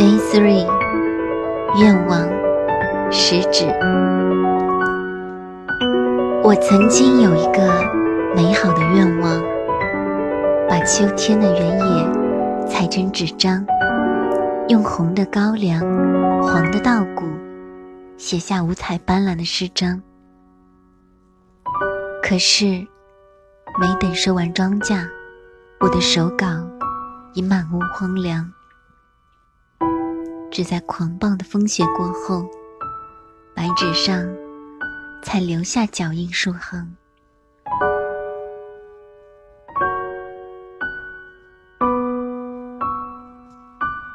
Day Three，愿望食指。我曾经有一个美好的愿望，把秋天的原野裁成纸张，用红的高粱、黄的稻谷写下五彩斑斓的诗章。可是，没等收完庄稼，我的手稿已满屋荒凉。只在狂暴的风雪过后，白纸上才留下脚印数行。